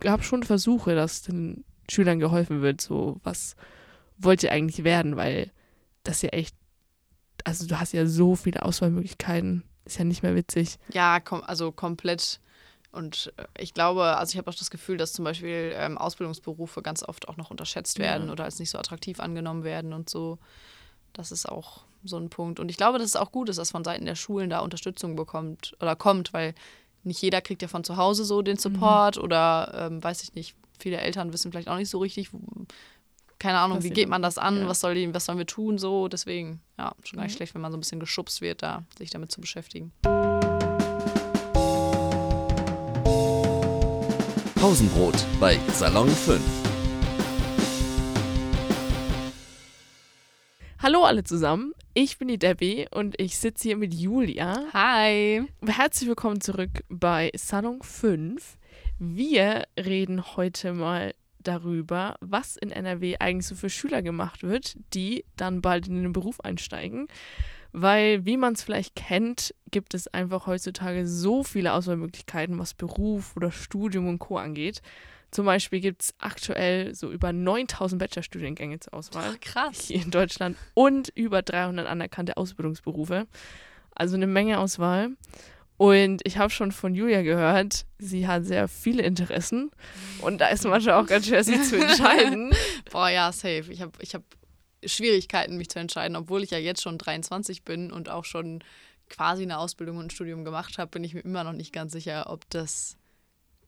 gab schon Versuche, dass den Schülern geholfen wird, so was wollt ihr eigentlich werden, weil das ja echt, also du hast ja so viele Auswahlmöglichkeiten, ist ja nicht mehr witzig. Ja, kom also komplett. Und äh, ich glaube, also ich habe auch das Gefühl, dass zum Beispiel ähm, Ausbildungsberufe ganz oft auch noch unterschätzt werden Ja. oder als nicht so attraktiv angenommen werden und so. Das ist auch so ein Punkt. Und ich glaube, dass es auch gut ist, dass von Seiten der Schulen da Unterstützung bekommt oder kommt, weil nicht jeder kriegt ja von zu Hause so den Support oder ähm, weiß ich nicht, viele Eltern wissen vielleicht auch nicht so richtig, keine Ahnung, Was wie geht man das an, ja. was soll die, was sollen wir tun, so. Deswegen, ja, schon gar nicht Mhm. schlecht, wenn man so ein bisschen geschubst wird, da sich damit zu beschäftigen. Pausenbrot bei Salon 5. Hallo alle zusammen, ich bin die Debbie und ich sitze hier mit Julia. Hi! Herzlich willkommen zurück bei Salon 5. Wir reden heute mal darüber, was in NRW eigentlich so für Schüler gemacht wird, die dann bald in den Beruf einsteigen. Weil, wie man es vielleicht kennt, gibt es einfach heutzutage so viele Auswahlmöglichkeiten, was Beruf oder Studium und Co. angeht. Zum Beispiel gibt es aktuell so über 9000 Bachelorstudiengänge zur Auswahl krass. hier in Deutschland und über 300 anerkannte Ausbildungsberufe. Also eine Menge Auswahl. Und ich habe schon von Julia gehört, sie hat sehr viele Interessen. Und da ist manchmal auch ganz schwer, sich zu entscheiden. Boah, ja, safe. Ich habe ich hab Schwierigkeiten, mich zu entscheiden, obwohl ich ja jetzt schon 23 bin und auch schon quasi eine Ausbildung und ein Studium gemacht habe, bin ich mir immer noch nicht ganz sicher, ob das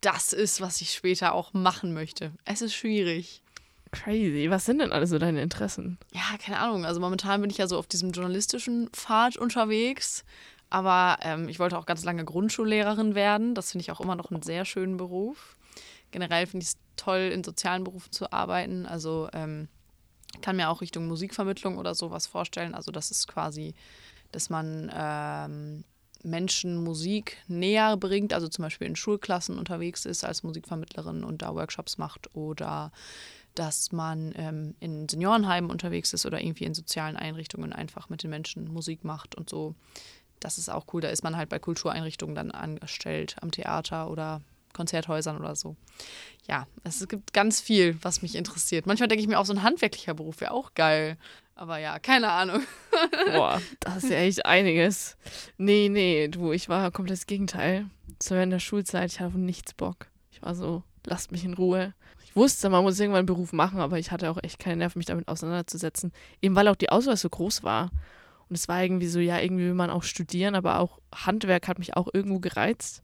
das ist, was ich später auch machen möchte. Es ist schwierig. Crazy. Was sind denn alle so deine Interessen? Ja, keine Ahnung. Also momentan bin ich ja so auf diesem journalistischen Pfad unterwegs. Aber ähm, ich wollte auch ganz lange Grundschullehrerin werden. Das finde ich auch immer noch einen sehr schönen Beruf. Generell finde ich es toll, in sozialen Berufen zu arbeiten. Also ähm, kann mir auch Richtung Musikvermittlung oder sowas vorstellen. Also das ist quasi, dass man ähm, Menschen Musik näher bringt, also zum Beispiel in Schulklassen unterwegs ist als Musikvermittlerin und da Workshops macht oder dass man ähm, in Seniorenheimen unterwegs ist oder irgendwie in sozialen Einrichtungen einfach mit den Menschen Musik macht und so. Das ist auch cool. Da ist man halt bei Kultureinrichtungen dann angestellt, am Theater oder Konzerthäusern oder so. Ja, es gibt ganz viel, was mich interessiert. Manchmal denke ich mir auch, so ein handwerklicher Beruf wäre auch geil. Aber ja, keine Ahnung. Boah, das ist ja echt einiges. Nee, nee, du, ich war komplett das Gegenteil. So während der Schulzeit, ich hatte nichts Bock. Ich war so, lasst mich in Ruhe. Ich wusste, man muss irgendwann einen Beruf machen, aber ich hatte auch echt keine Nerven, mich damit auseinanderzusetzen. Eben weil auch die Auswahl so groß war. Und es war irgendwie so, ja, irgendwie will man auch studieren, aber auch Handwerk hat mich auch irgendwo gereizt.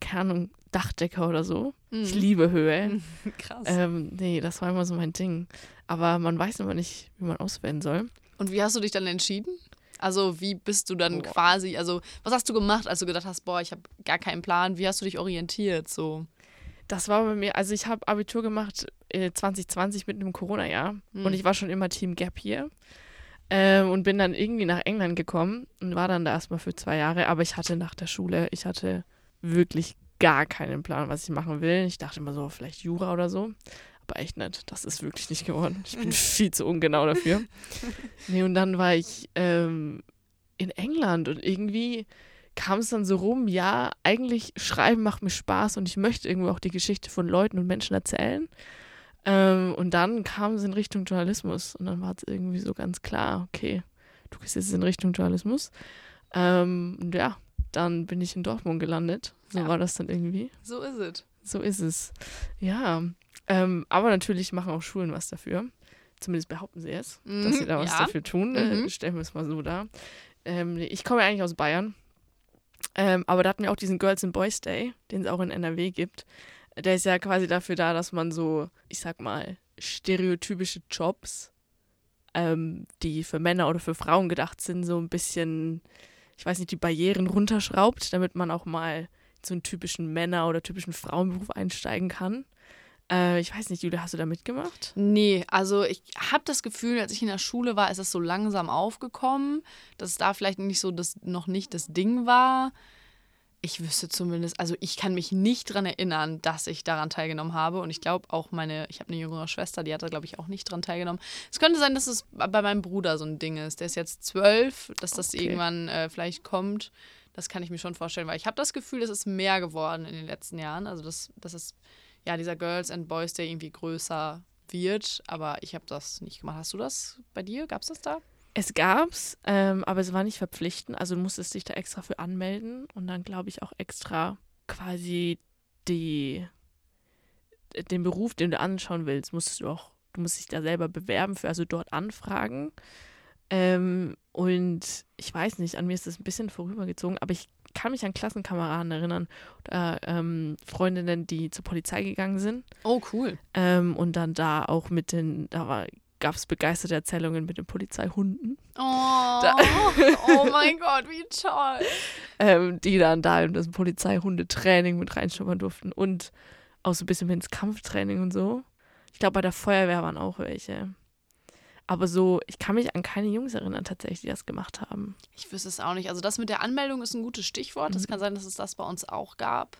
Keine Ahnung, Dachdecker oder so. Ich liebe Höhe. Krass. Ähm, nee, das war immer so mein Ding. Aber man weiß immer nicht, wie man auswählen soll. Und wie hast du dich dann entschieden? Also, wie bist du dann Boah. quasi, also, was hast du gemacht, als du gedacht hast, boah, ich habe gar keinen Plan? Wie hast du dich orientiert? So. Das war bei mir, also ich habe Abitur gemacht äh, 2020 mitten im Corona-Jahr Hm. und ich war schon immer Team Gap hier ähm, und bin dann irgendwie nach England gekommen und war dann da erstmal für zwei Jahre, aber ich hatte nach der Schule, ich hatte wirklich gar keinen Plan, was ich machen will. Ich dachte immer so, vielleicht Jura oder so, aber echt nicht. Das ist wirklich nicht geworden. Ich bin viel zu ungenau dafür. Nee, und dann war ich ähm, in England und irgendwie kam es dann so rum, ja, eigentlich schreiben macht mir Spaß und ich möchte irgendwo auch die Geschichte von Leuten und Menschen erzählen. Ähm, und dann kam es in Richtung Journalismus und dann war es irgendwie so ganz klar, okay, du gehst jetzt in Richtung Journalismus. Ähm, und ja, dann bin ich in Dortmund gelandet. So Ja. war das dann irgendwie. So ist es. So ist es. Ja, ähm, aber natürlich machen auch Schulen was dafür. Zumindest behaupten sie es, dass sie da was ja. dafür tun. Äh, Mhm. stellen wir es mal so dar. Ähm, ich komme ja eigentlich aus Bayern. Ähm, aber da hatten wir auch diesen Girls and Boys Day, den es auch in NRW gibt. Der ist ja quasi dafür da, dass man so, ich sag mal, stereotypische Jobs, ähm, die für Männer oder für Frauen gedacht sind, so ein bisschen, ich weiß nicht, die Barrieren runterschraubt, damit man auch mal so einen typischen Männer- oder typischen Frauenberuf einsteigen kann. Äh, ich weiß nicht, Julia, hast du da mitgemacht? Nee, also ich habe das Gefühl, als ich in der Schule war, ist es so langsam aufgekommen, dass es da vielleicht nicht so das, noch nicht das Ding war. Ich wüsste zumindest, also ich kann mich nicht daran erinnern, dass ich daran teilgenommen habe. Und ich glaube auch meine, ich habe eine jüngere Schwester, die hat da, glaube ich, auch nicht dran teilgenommen. Es könnte sein, dass es bei meinem Bruder so ein Ding ist. Der ist jetzt zwölf, dass das Okay. irgendwann äh, vielleicht kommt. Das kann ich mir schon vorstellen, weil ich habe das Gefühl, es ist mehr geworden in den letzten Jahren. Also, dass, dass es ja, dieser Girls and Boys, der irgendwie größer wird. Aber ich habe das nicht gemacht. Hast du das bei dir? Gab es das da? Es gab's, ähm, aber es war nicht verpflichtend. Also du musstest dich da extra für anmelden und dann glaube ich auch extra quasi die den Beruf, den du anschauen willst, musst du auch, du musst dich da selber bewerben für, also dort anfragen. Ähm, und ich weiß nicht, an mir ist das ein bisschen vorübergezogen, aber ich kann mich an Klassenkameraden erinnern oder ähm, Freundinnen, die zur Polizei gegangen sind. Oh, cool. Ähm, und dann da auch mit den, da war gab es begeisterte Erzählungen mit den Polizeihunden. Oh, oh mein Gott, wie toll. Ähm, die dann da in das Polizeihundetraining mit reinschnuppern durften und auch so ein bisschen ins Kampftraining und so. Ich glaube, bei der Feuerwehr waren auch welche. Aber so, ich kann mich an keine Jungs erinnern, tatsächlich, die das gemacht haben. Ich wüsste es auch nicht. Also das mit der Anmeldung ist ein gutes Stichwort. Das Mhm. kann sein, dass es das bei uns auch gab.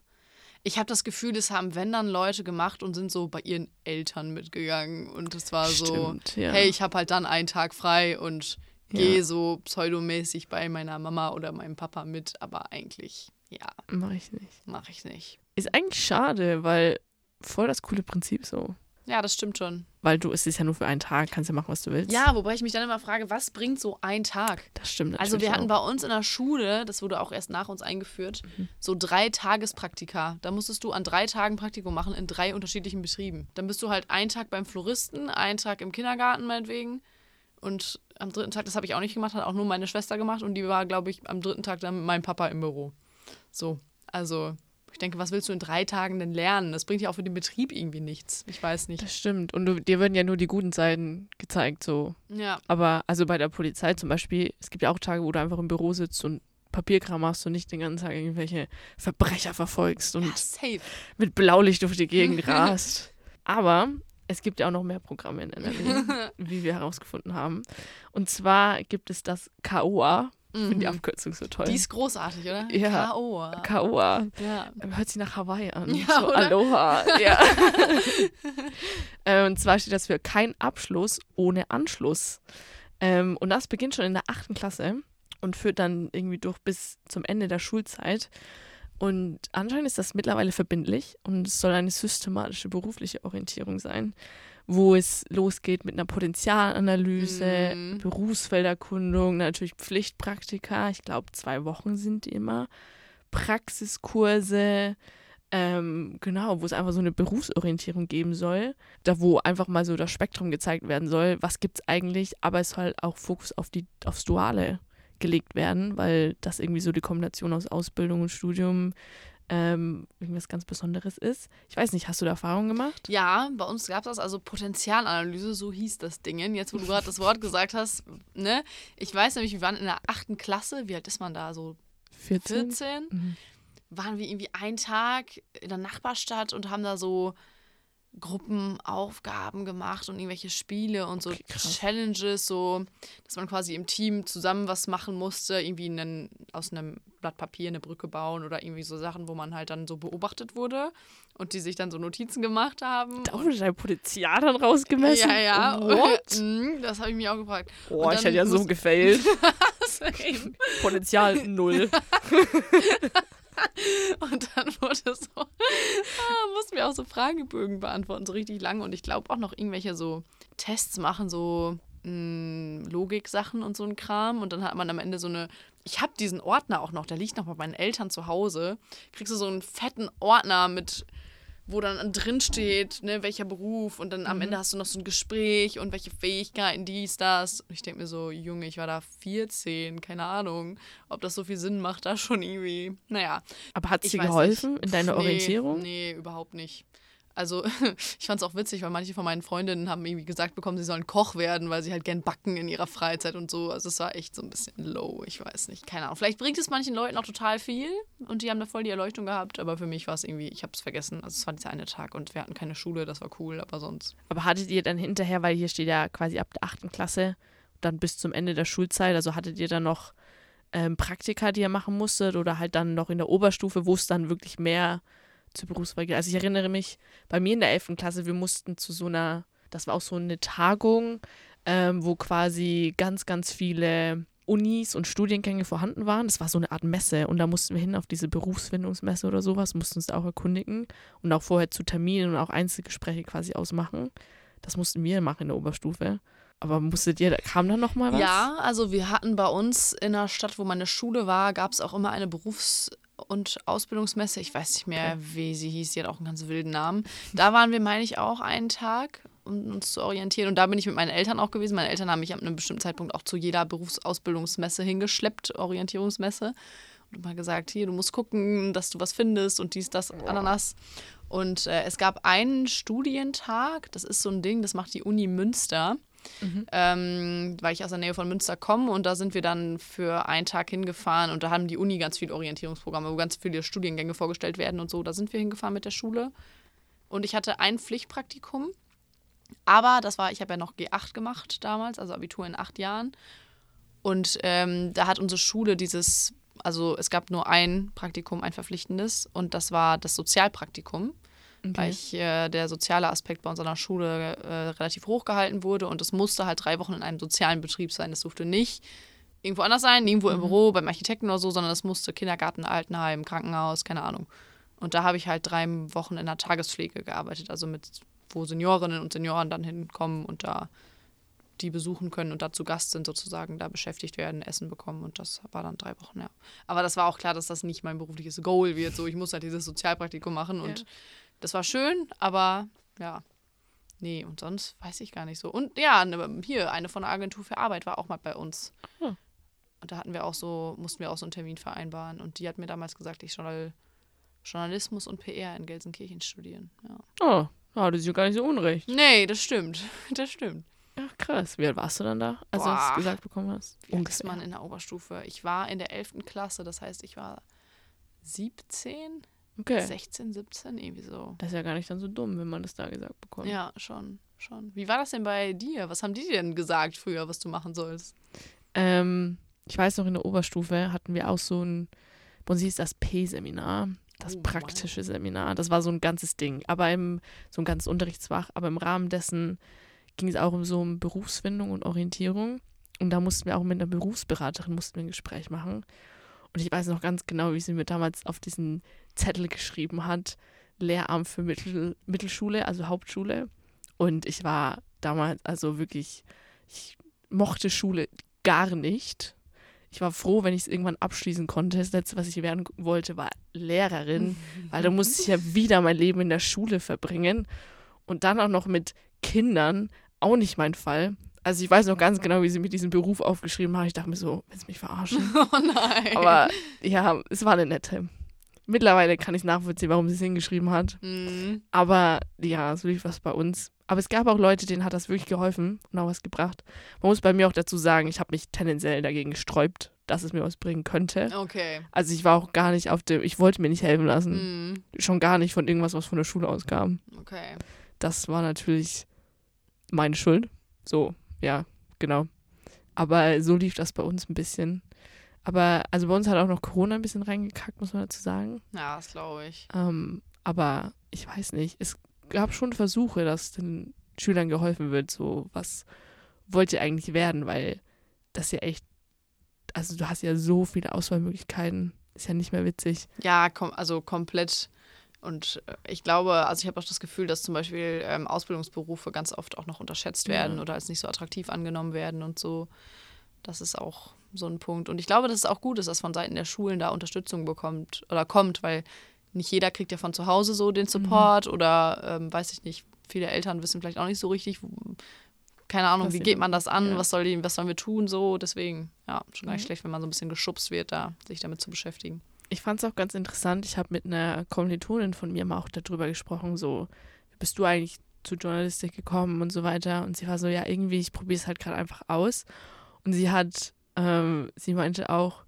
Ich habe das Gefühl, das haben, wenn dann Leute gemacht und sind so bei ihren Eltern mitgegangen. Und es war so, Stimmt, ja. hey, ich habe halt dann einen Tag frei und gehe Ja. so pseudomäßig bei meiner Mama oder meinem Papa mit. Aber eigentlich, ja, Mache ich nicht. mache ich nicht. Ist eigentlich schade, weil voll das coole Prinzip so. Ja, das stimmt schon. Weil du, es ist ja nur für einen Tag, kannst ja machen, was du willst. Ja, wobei ich mich dann immer frage, was bringt so ein Tag? Das stimmt natürlich Also wir hatten auch. bei uns in der Schule, das wurde auch erst nach uns eingeführt, Mhm. so drei Tagespraktika. Da musstest du an drei Tagen Praktikum machen in drei unterschiedlichen Betrieben. Dann bist du halt einen Tag beim Floristen, einen Tag im Kindergarten meinetwegen. Und am dritten Tag, das habe ich auch nicht gemacht, hat auch nur meine Schwester gemacht. Und die war, glaube ich, am dritten Tag dann mit meinem Papa im Büro. So, also ich denke, was willst du in drei Tagen denn lernen? Das bringt ja auch für den Betrieb irgendwie nichts. Ich weiß nicht. Das stimmt. Und du, dir werden ja nur die guten Seiten gezeigt, so. Ja, Aber also bei der Polizei zum Beispiel, es gibt ja auch Tage, wo du einfach im Büro sitzt und Papierkram machst und nicht den ganzen Tag irgendwelche Verbrecher verfolgst und ja mit Blaulicht durch die Gegend rast. Aber es gibt ja auch noch mehr Programme in NRW, wie wir herausgefunden haben. Und zwar gibt es das KOA. Ich finde die Mhm. Abkürzung so toll. Die ist großartig, oder? Ja. K.O. KOA. Ja. Hört sich nach Hawaii an. Ja, so? Aloha. Ja. Äh, und zwar steht das für kein Abschluss ohne Anschluss. Ähm, und das beginnt schon in der achten Klasse und führt dann irgendwie durch bis zum Ende der Schulzeit. Und anscheinend ist das mittlerweile verbindlich und es soll eine systematische berufliche Orientierung sein, wo es losgeht mit einer Potenzialanalyse, Mhm. Berufsfelderkundung, natürlich Pflichtpraktika. Ich glaube, zwei Wochen sind die immer. Praxiskurse, ähm, genau, wo es einfach so eine Berufsorientierung geben soll, da wo einfach mal so das Spektrum gezeigt werden soll, was gibt es eigentlich, aber es soll auch Fokus auf die, aufs Duale gelegt werden, weil das irgendwie so die Kombination aus Ausbildung und Studium ähm, irgendwas ganz Besonderes ist. Ich weiß nicht, hast du da Erfahrungen gemacht? Ja, bei uns gab es das, also Potenzialanalyse, so hieß das Ding. Jetzt, wo du gerade das Wort gesagt hast, ne? Ich weiß nämlich, wir waren in der achten Klasse, wie alt ist man da? So 14? 14? Mhm. Waren wir irgendwie einen Tag in der Nachbarstadt und haben da so Gruppenaufgaben gemacht und irgendwelche Spiele und so Okay. Challenges, so, dass man quasi im Team zusammen was machen musste, irgendwie einen, aus einem Blatt Papier eine Brücke bauen oder irgendwie so Sachen, wo man halt dann so beobachtet wurde und die sich dann so Notizen gemacht haben. Da wurde dein Potenzial dann rausgemessen? Ja, ja. What? Mhm, das habe ich mich auch gefragt. Boah, Und ich hätte ja so gefailt. Potenzial null. Und dann wurde so, ah, mussten wir auch so Fragebögen beantworten, so richtig lang. Und ich glaube auch noch irgendwelche so Tests machen, so mh, Logik-Sachen und so ein Kram. Und dann hat man am Ende so eine, ich habe diesen Ordner auch noch, der liegt noch bei meinen Eltern zu Hause. Kriegst du so einen fetten Ordner mit wo dann drin steht, ne, welcher Beruf und dann am Ende hast du noch so ein Gespräch und welche Fähigkeiten, dies, das. Und ich denke mir so, Junge, ich war da 14, keine Ahnung, ob das so viel Sinn macht, da schon irgendwie. Naja, Aber hat es dir geholfen nicht. in deiner nee, Orientierung? Nee, überhaupt nicht. Also, ich fand es auch witzig, weil manche von meinen Freundinnen haben irgendwie gesagt bekommen, sie sollen Koch werden, weil sie halt gern backen in ihrer Freizeit und so. Also, es war echt so ein bisschen low. Ich weiß nicht. Keine Ahnung. Vielleicht bringt es manchen Leuten auch total viel und die haben da voll die Erleuchtung gehabt. Aber für mich war es irgendwie, ich habe es vergessen. Also, es war dieser eine Tag und wir hatten keine Schule, das war cool, aber sonst. Aber hattet ihr dann hinterher, weil hier steht ja quasi ab der achten Klasse, dann bis zum Ende der Schulzeit, also hattet ihr dann noch ähm, Praktika, die ihr machen musstet oder halt dann noch in der Oberstufe, wo es dann wirklich mehr zur Berufswahl? Also ich erinnere mich, bei mir in der 11. Klasse, wir mussten zu so einer, das war auch so eine Tagung, ähm, wo quasi ganz, ganz viele Unis und Studiengänge vorhanden waren. Das war so eine Art Messe und da mussten wir hin auf diese Berufsfindungsmesse oder sowas, mussten uns da auch erkundigen und auch vorher zu Terminen und auch Einzelgespräche quasi ausmachen. Das mussten wir machen in der Oberstufe. Aber musstet ihr, kam da noch mal was? Ja, also wir hatten bei uns in der Stadt, wo meine Schule war, gab es auch immer eine Berufs- und Ausbildungsmesse. Ich weiß nicht mehr, wie sie hieß. Die hat auch einen ganz wilden Namen. Da waren wir, meine ich, auch einen Tag, um uns zu orientieren. Und da bin ich mit meinen Eltern auch gewesen. Meine Eltern haben mich ab einem bestimmten Zeitpunkt auch zu jeder Berufsausbildungsmesse hingeschleppt, Orientierungsmesse. Und mal gesagt, hier, du musst gucken, dass du was findest und dies, das, Ananas. Und äh, es gab einen Studientag, das ist so ein Ding, das macht die Uni Münster. Ähm, weil ich aus der Nähe von Münster komme und da sind wir dann für einen Tag hingefahren und da haben die Uni ganz viele Orientierungsprogramme, wo ganz viele Studiengänge vorgestellt werden und so. Da sind wir hingefahren mit der Schule. Und ich hatte ein Pflichtpraktikum, aber das war, ich habe ja noch G8 gemacht damals, also Abitur in acht Jahren. Und ähm, da hat unsere Schule dieses, also es gab nur ein Praktikum, ein verpflichtendes und das war das Sozialpraktikum weil ich, äh, der soziale Aspekt bei unserer Schule äh, relativ hoch gehalten wurde und es musste halt drei Wochen in einem sozialen Betrieb sein. Das durfte nicht irgendwo anders sein, nirgendwo im Büro, beim Architekten oder so, sondern es musste Kindergarten, Altenheim, Krankenhaus, keine Ahnung. Und da habe ich halt drei Wochen in der Tagespflege gearbeitet, also mit, wo Seniorinnen und Senioren dann hinkommen und da die besuchen können und da zu Gast sind, sozusagen da beschäftigt werden, Essen bekommen und das war dann drei Wochen, ja. Aber das war auch klar, dass das nicht mein berufliches Goal wird, so ich muss halt dieses Sozialpraktikum machen und Ja. Das war schön, aber ja, nee, und sonst weiß ich gar nicht so. Und ja, ne, hier, eine von der Agentur für Arbeit war auch mal bei uns. Hm. Und da hatten wir auch so, mussten wir auch so einen Termin vereinbaren. Und die hat mir damals gesagt, ich soll Journalismus und PR in Gelsenkirchen studieren. Ja. Oh, ja, das ist ja gar nicht so unrecht. Nee, das stimmt. Das stimmt. Ja, krass. Wie alt warst du dann da, als du Boah. das gesagt bekommen hast? Ist man in der Oberstufe? Ich war in der 11. Klasse, das heißt, ich war 17, Okay. 16, 17, irgendwie so. Das ist ja gar nicht dann so dumm, wenn man das da gesagt bekommt. Ja, schon, schon. Wie war das denn bei dir? Was haben die dir denn gesagt früher, was du machen sollst? Ähm, ich weiß noch, in der Oberstufe hatten wir auch so ein, bei uns hieß das P-Seminar, das Oh, praktische Seminar. Das war so ein ganzes Ding, aber im, so ein ganzes Unterrichtsfach. Aber im Rahmen dessen ging es auch um so um Berufsfindung und Orientierung. Und da mussten wir auch mit einer Berufsberaterin mussten wir ein Gespräch machen. Und ich weiß noch ganz genau, wie sie mir damals auf diesen Zettel geschrieben hat, Lehramt für Mittel, Mittelschule, also Hauptschule. Und ich war damals also wirklich, ich mochte Schule gar nicht. Ich war froh, wenn ich es irgendwann abschließen konnte. Das letzte, was ich werden wollte, war Lehrerin, weil da musste ich ja wieder mein Leben in der Schule verbringen. Und dann auch noch mit Kindern, auch nicht mein Fall. Also ich weiß noch ganz genau, wie sie mir diesen Beruf aufgeschrieben haben. Ich dachte mir so, willst du mich verarschen? Oh nein. Aber ja, es war eine nette. Mittlerweile kann ich nachvollziehen, warum sie es hingeschrieben hat. Mhm. Aber ja, so lief das bei uns. Aber es gab auch Leute, denen hat das wirklich geholfen und auch was gebracht. Man muss bei mir auch dazu sagen, ich habe mich tendenziell dagegen gesträubt, dass es mir was bringen könnte. Okay. Also ich war auch gar nicht auf dem, ich wollte mir nicht helfen lassen. Mhm. Schon gar nicht von irgendwas, was von der Schule auskam. Okay. Das war natürlich meine Schuld. So, ja, genau. Aber so lief das bei uns ein bisschen. Aber also bei uns hat auch noch Corona ein bisschen reingekackt, muss man dazu sagen. Ja, das glaube ich. Ähm, aber ich weiß nicht, es gab schon Versuche, dass den Schülern geholfen wird. So, was wollt ihr eigentlich werden? Weil das ja echt, also du hast ja so viele Auswahlmöglichkeiten. Ist ja nicht mehr witzig. Ja, kom also komplett. Und äh, ich glaube, also ich habe auch das Gefühl, dass zum Beispiel ähm, Ausbildungsberufe ganz oft auch noch unterschätzt werden Ja. oder als nicht so attraktiv angenommen werden und so. Das ist auch so ein Punkt. Und ich glaube, dass es auch gut ist, dass von Seiten der Schulen da Unterstützung bekommt oder kommt, weil nicht jeder kriegt ja von zu Hause so den Support oder ähm, weiß ich nicht, viele Eltern wissen vielleicht auch nicht so richtig, wo, keine Ahnung, Was wie geht man das an, ja. was soll die, was sollen wir tun, so. Deswegen, ja, schon gar nicht Mhm. schlecht, wenn man so ein bisschen geschubst wird, da sich damit zu beschäftigen. Ich fand es auch ganz interessant. Ich habe mit einer Kommilitonin von mir mal auch darüber gesprochen, so, wie bist du eigentlich zu Journalistik gekommen und so weiter. Und sie war so, ja, irgendwie, ich probiere es halt gerade einfach aus. Und sie hat, ähm, sie meinte auch,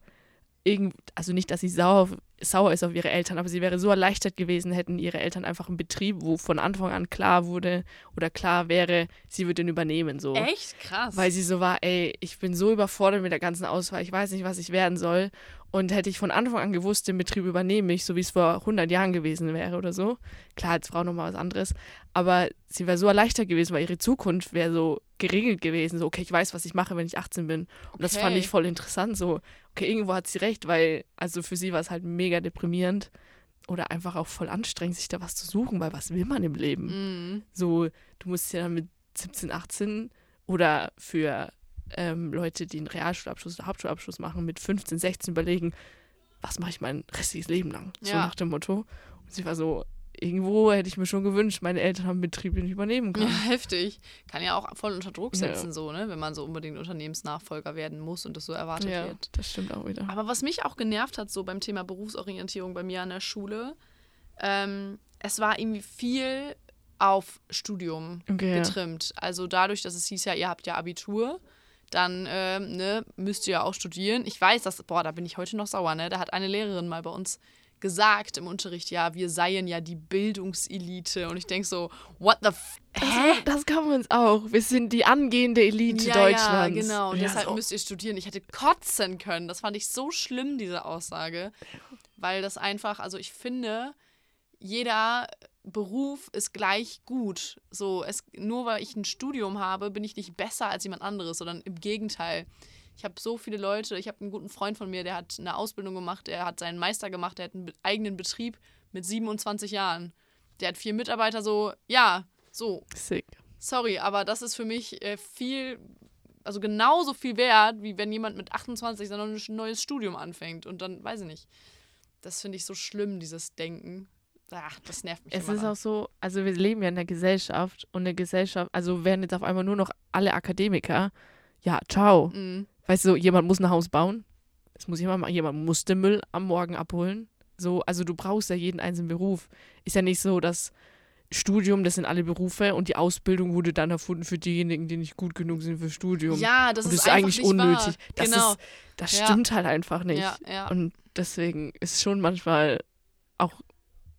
irgend, also nicht, dass sie sauer sauer ist auf ihre Eltern, aber sie wäre so erleichtert gewesen, hätten ihre Eltern einfach einen Betrieb, wo von Anfang an klar wurde oder klar wäre, sie wird den übernehmen. So. Echt krass. Weil sie so war, ey, ich bin so überfordert mit der ganzen Auswahl, ich weiß nicht, was ich werden soll. Und hätte ich von Anfang an gewusst, den Betrieb übernehme ich, so wie es vor 100 Jahren gewesen wäre oder so. Klar, als Frau nochmal was anderes. Aber sie wäre so erleichtert gewesen, weil ihre Zukunft wäre so geregelt gewesen. So, okay, ich weiß, was ich mache, wenn ich 18 bin. Und das fand Okay. ich voll interessant. So, okay, irgendwo hat sie recht, weil, also für sie war es halt mega deprimierend oder einfach auch voll anstrengend, sich da was zu suchen, weil was will man im Leben? Mhm. So, du musst ja dann mit 17, 18 oder für ähm, Leute, die einen Realschulabschluss oder Hauptschulabschluss machen, mit 15, 16 überlegen, was mache ich mein restliches Leben lang? So Ja. nach dem Motto. Und sie war so, irgendwo hätte ich mir schon gewünscht, meine Eltern haben Betrieb, den ich übernehmen kann. Ja, heftig. Kann ja auch voll unter Druck Ja. setzen, so, ne? Wenn man so unbedingt Unternehmensnachfolger werden muss und das so erwartet Ja, wird. das stimmt auch wieder. Aber was mich auch genervt hat, so beim Thema Berufsorientierung bei mir an der Schule, ähm, es war irgendwie viel auf Studium Okay, ja. getrimmt. Also dadurch, dass es hieß ja, ihr habt ja Abitur, dann ähm, ne, müsst ihr ja auch studieren. Ich weiß, dass, boah, da bin ich heute noch sauer, ne? Da hat eine Lehrerin mal bei uns gesagt im Unterricht, ja, wir seien ja die Bildungselite. Und ich denke so, what the f Das, das kann man uns auch. Wir sind die angehende Elite ja, Deutschlands. Ja, genau. Und Ja, deshalb so. müsst ihr studieren. Ich hätte kotzen können. Das fand ich so schlimm, diese Aussage. Weil das einfach, also ich finde, jeder Beruf ist gleich gut. So, es, nur weil ich ein Studium habe, bin ich nicht besser als jemand anderes, sondern im Gegenteil. Ich habe so viele Leute, ich habe einen guten Freund von mir, der hat eine Ausbildung gemacht, der hat seinen Meister gemacht, der hat einen eigenen Betrieb mit 27 Jahren. Der hat vier Mitarbeiter, so, ja, so, Sick. sorry, aber das ist für mich äh, viel, also genauso viel wert, wie wenn jemand mit 28 dann noch ein neues Studium anfängt und dann, weiß ich nicht. Das finde ich so schlimm, dieses Denken. Ach, das nervt mich Es ist dann. auch so, also wir leben ja in der Gesellschaft und eine Gesellschaft, also werden jetzt auf einmal nur noch alle Akademiker. Ja, ciao. Mhm. Weißt du, jemand muss ein Haus bauen. Es muss jemand machen, jemand muss den Müll am Morgen abholen. So, also du brauchst ja jeden einzelnen Beruf. Ist ja nicht so, dass Studium, das sind alle Berufe und die Ausbildung wurde dann erfunden für diejenigen, die nicht gut genug sind für Studium. Ja, das und ist, das ist einfach eigentlich nicht unnötig. Wahr. Das, genau. ist, das Ja. stimmt halt einfach nicht. Ja, ja. Und deswegen ist schon manchmal auch,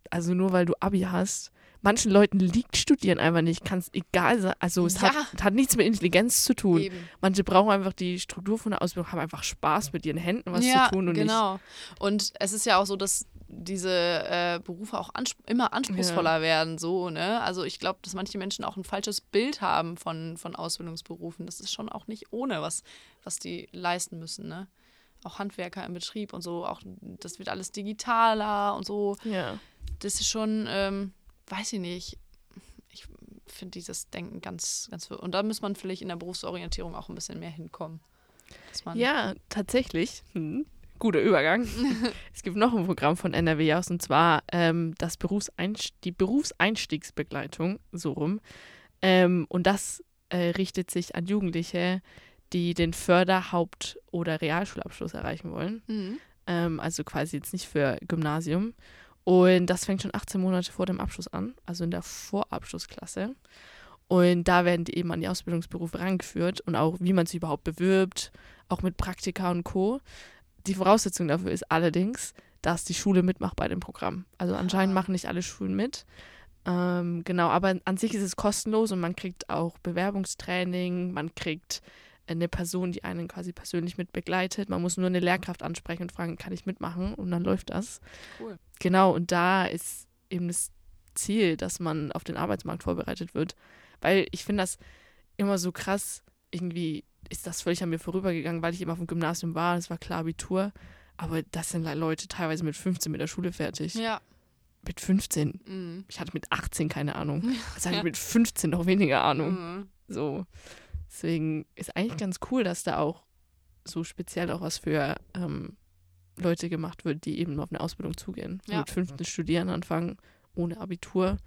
also nur weil du Abi hast, manchen Leuten liegt Studieren einfach nicht, kann es egal sein. Also es Ja. hat, hat nichts mit Intelligenz zu tun. Eben. Manche brauchen einfach die Struktur von der Ausbildung, haben einfach Spaß mit ihren Händen was ja, zu tun und genau. Und es ist ja auch so, dass diese äh, Berufe auch ansp immer anspruchsvoller werden, so, ne? Also ich glaube, dass manche Menschen auch ein falsches Bild haben von, von Ausbildungsberufen. Das ist schon auch nicht ohne, was, was die leisten müssen, ne? Auch Handwerker im Betrieb und so, auch das wird alles digitaler und so. nicht. Ja. Das ist schon, ähm, weiß ich nicht. Ich finde dieses Denken ganz, ganz. Und da muss man vielleicht in der Berufsorientierung auch ein bisschen mehr hinkommen. Dass man, ja, tatsächlich. Hm. Guter Übergang. es gibt noch ein Programm von NRW aus und zwar ähm, das Berufseinst die Berufseinstiegsbegleitung, so rum. Ähm, und das äh, richtet sich an Jugendliche, die den Förder-, Haupt- oder Realschulabschluss erreichen wollen. Mhm. ähm, also quasi jetzt nicht für Gymnasium. Und das fängt schon 18 Monate vor dem Abschluss an, also in der Vorabschlussklasse. Und da werden die eben an die Ausbildungsberufe rangeführt und auch, wie man sich überhaupt bewirbt, auch mit Praktika und Co. Die Voraussetzung dafür ist allerdings, dass die Schule mitmacht bei dem Programm. Also anscheinend machen nicht alle Schulen mit. Ähm, genau, aber an sich ist es kostenlos und man kriegt auch Bewerbungstraining, man kriegt eine Person, die einen quasi persönlich mit begleitet. Man muss nur eine Lehrkraft ansprechen und fragen, kann ich mitmachen? Und dann läuft das. Cool. Genau, und da ist eben das Ziel, dass man auf den Arbeitsmarkt vorbereitet wird. Weil ich finde das immer so krass, irgendwie ist das völlig an mir vorübergegangen, weil ich eben auf dem Gymnasium war, es war klar Abitur, aber das sind halt Leute teilweise mit 15 mit der Schule fertig. Ja. Mit 15. Mhm. Ich hatte mit 18 keine Ahnung. Also hatte Ja. ich mit 15 noch weniger Ahnung. Mhm. So. Deswegen ist eigentlich ganz cool, dass da auch so speziell auch was für ähm, Leute gemacht wird, die eben auf eine Ausbildung zugehen. Ja. Mit 15 Studieren anfangen, ohne Abitur,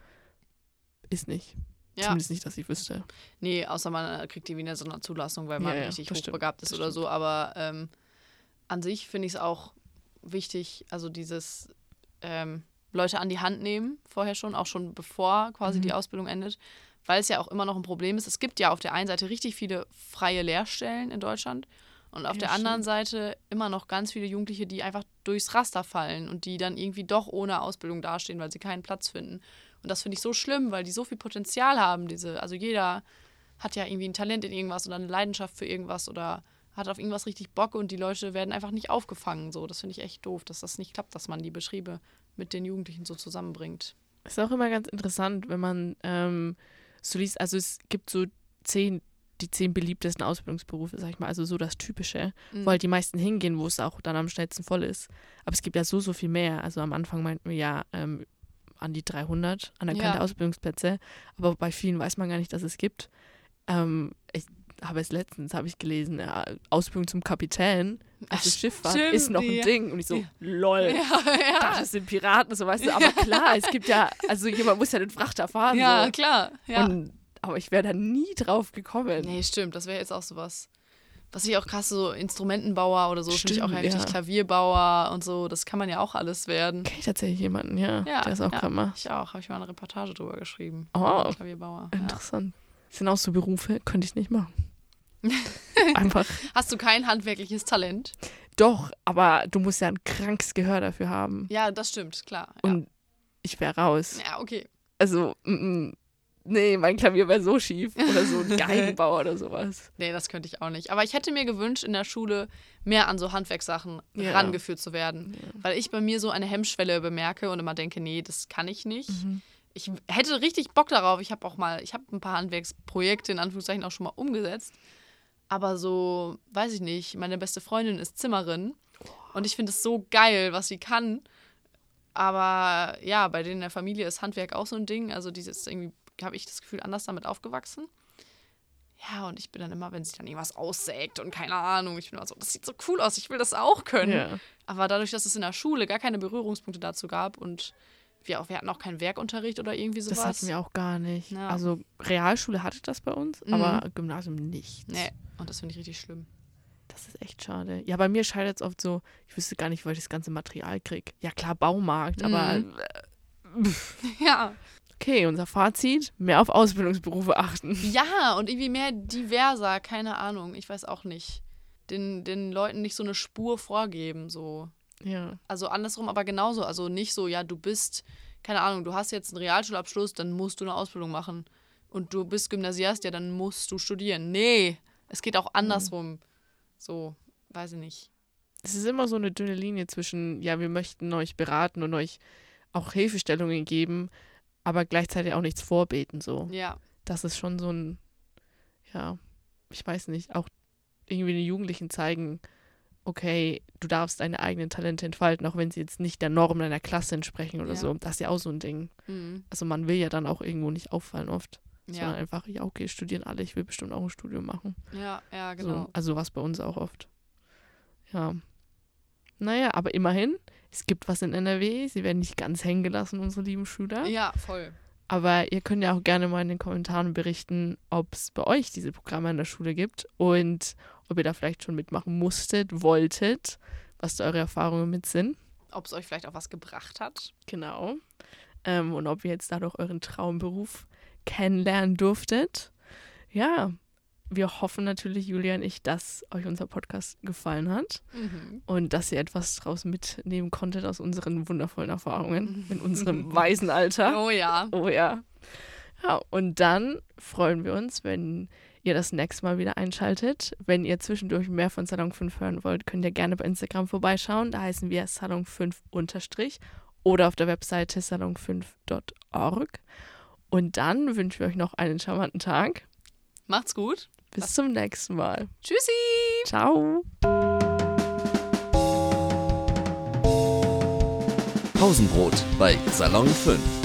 ist nicht. Ja. Zumindest nicht, dass ich wüsste. Nee, außer man kriegt die Wiener Sonderzulassung, weil man Ja, richtig das stimmt, hochbegabt ist oder stimmt. so. Aber ähm, an sich finde ich es auch wichtig, also dieses ähm, Leute an die Hand nehmen, vorher schon, auch schon bevor quasi Mhm. die Ausbildung endet, weil es ja auch immer noch ein Problem ist. Es gibt ja auf der einen Seite richtig viele freie Lehrstellen in Deutschland. Und auf Ja, der anderen Seite immer noch ganz viele Jugendliche, die einfach durchs Raster fallen und die dann irgendwie doch ohne Ausbildung dastehen, weil sie keinen Platz finden. Und das finde ich so schlimm, weil die so viel Potenzial haben. Diese, also jeder hat ja irgendwie ein Talent in irgendwas oder eine Leidenschaft für irgendwas oder hat auf irgendwas richtig Bock und die Leute werden einfach nicht aufgefangen. So, das finde ich echt doof, dass das nicht klappt, dass man die Betriebe mit den Jugendlichen so zusammenbringt. Ist auch immer ganz interessant, wenn man ähm, so liest, also es gibt so zehn, die zehn beliebtesten Ausbildungsberufe, sag ich mal, also so das Typische, Mhm. wo halt die meisten hingehen, wo es auch dann am schnellsten voll ist. Aber es gibt ja so, so viel mehr. Also am Anfang meinten wir ja ähm, an die 300 anerkannte Ja. Ausbildungsplätze, aber bei vielen weiß man gar nicht, dass es gibt. Ähm, ich habe es letztens, habe ich gelesen, ja, Ausbildung zum Kapitän, also Ach, Schifffahrt, stimmt, ist noch ein ja. Ding. Und ich so, Ja. lol. Ja, Das sind Piraten, so weißt du. Aber klar, es gibt ja, also jemand muss ja den Frachter fahren. ja, so. klar. Ja. Und, aber ich wäre da nie drauf gekommen. Nee, stimmt, das wäre jetzt auch sowas. Was ich auch krass, so Instrumentenbauer oder so, finde ich auch heftig. Klavierbauer und so, das kann man ja auch alles werden. Kenne ich tatsächlich jemanden, ja. Ja, der ist auch ja. Kammer. Ich auch, habe ich mal eine Reportage drüber geschrieben. Oh. Klavierbauer. Interessant. Das sind auch so Berufe, könnte ich nicht machen. Einfach. Hast du kein handwerkliches Talent? Doch, aber du musst ja ein krankes Gehör dafür haben. Ja, das stimmt, klar. Ja, Und ich wäre raus. ja okay. Also, mm, mm, nee, mein Klavier wäre so schief. Oder so ein Geigenbauer oder sowas. Nee, das könnte ich auch nicht. Aber ich hätte mir gewünscht, in der Schule mehr an so Handwerkssachen Ja. rangeführt zu werden. Weil ich bei mir so eine Hemmschwelle bemerke und immer denke, nee, das kann ich nicht. Mhm. Ich hätte richtig Bock darauf. Ich habe auch mal, ich habe ein paar Handwerksprojekte in Anführungszeichen auch schon mal umgesetzt. Aber so, weiß ich nicht, meine beste Freundin ist Zimmerin und ich finde es so geil, was sie kann. Aber ja, bei denen in der Familie ist Handwerk auch so ein Ding. Also dieses irgendwie, habe ich das Gefühl, anders damit aufgewachsen. Ja, und ich bin dann immer, wenn sie dann irgendwas aussägt und keine Ahnung, ich bin immer so, das sieht so cool aus, ich will das auch können. Ja. Aber dadurch, dass es in der Schule gar keine Berührungspunkte dazu gab und wir, auch, wir hatten auch keinen Werkunterricht oder irgendwie sowas. Das hatten wir auch gar nicht. Ja. Also, Realschule hatte das bei uns, Mhm. aber Gymnasium nicht. Nee, und das finde ich richtig schlimm. Das ist echt schade. Ja, bei mir scheitert es oft so, ich wüsste gar nicht, wo ich das ganze Material kriege. Ja, klar, Baumarkt, aber Mhm. äh, Ja. okay, unser Fazit: mehr auf Ausbildungsberufe achten. Ja, und irgendwie mehr diverser, keine Ahnung, ich weiß auch nicht. Den, den Leuten nicht so eine Spur vorgeben, so. Ja. Also andersrum aber genauso. Also nicht so, ja, du bist, keine Ahnung, du hast jetzt einen Realschulabschluss, dann musst du eine Ausbildung machen. Und du bist Gymnasiast, ja, dann musst du studieren. Nee, es geht auch andersrum. So, weiß ich nicht. Es ist immer so eine dünne Linie zwischen, ja, wir möchten euch beraten und euch auch Hilfestellungen geben, aber gleichzeitig auch nichts vorbeten, so. Ja, Das ist schon so ein, ja, ich weiß nicht, auch irgendwie den Jugendlichen zeigen, okay, du darfst deine eigenen Talente entfalten, auch wenn sie jetzt nicht der Norm deiner Klasse entsprechen oder Ja. so. Das ist ja auch so ein Ding. mhm. Also man will ja dann auch irgendwo nicht auffallen oft, sondern ja, einfach, ja, okay, studieren alle, ich will bestimmt auch ein Studium machen. ja, ja, genau. So, also was bei uns auch oft. Ja. Naja, aber immerhin, es gibt was in NRW. Sie werden nicht ganz hängen gelassen, unsere lieben Schüler. Ja, voll. Aber ihr könnt ja auch gerne mal in den Kommentaren berichten, ob es bei euch diese Programme in der Schule gibt und ob ihr da vielleicht schon mitmachen musstet, wolltet, was da eure Erfahrungen mit sind. Ob es euch vielleicht auch was gebracht hat. Genau. Ähm, und ob ihr jetzt dadurch euren Traumberuf kennenlernen durftet. Ja, wir hoffen natürlich, Julia und ich, dass euch unser Podcast gefallen hat Mhm. und dass ihr etwas draus mitnehmen konntet aus unseren wundervollen Erfahrungen in unserem weisen Alter. Oh ja. Oh ja. Ja, und dann freuen wir uns, wenn ihr das nächste Mal wieder einschaltet. Wenn ihr zwischendurch mehr von Salon 5 hören wollt, könnt ihr gerne bei Instagram vorbeischauen. Da heißen wir Salon 5 unterstrich oder auf der Webseite salon5.org. Und dann wünschen wir euch noch einen charmanten Tag. Macht's gut. Bis zum nächsten Mal. Tschüssi. Ciao. Pausenbrot bei Salon 5.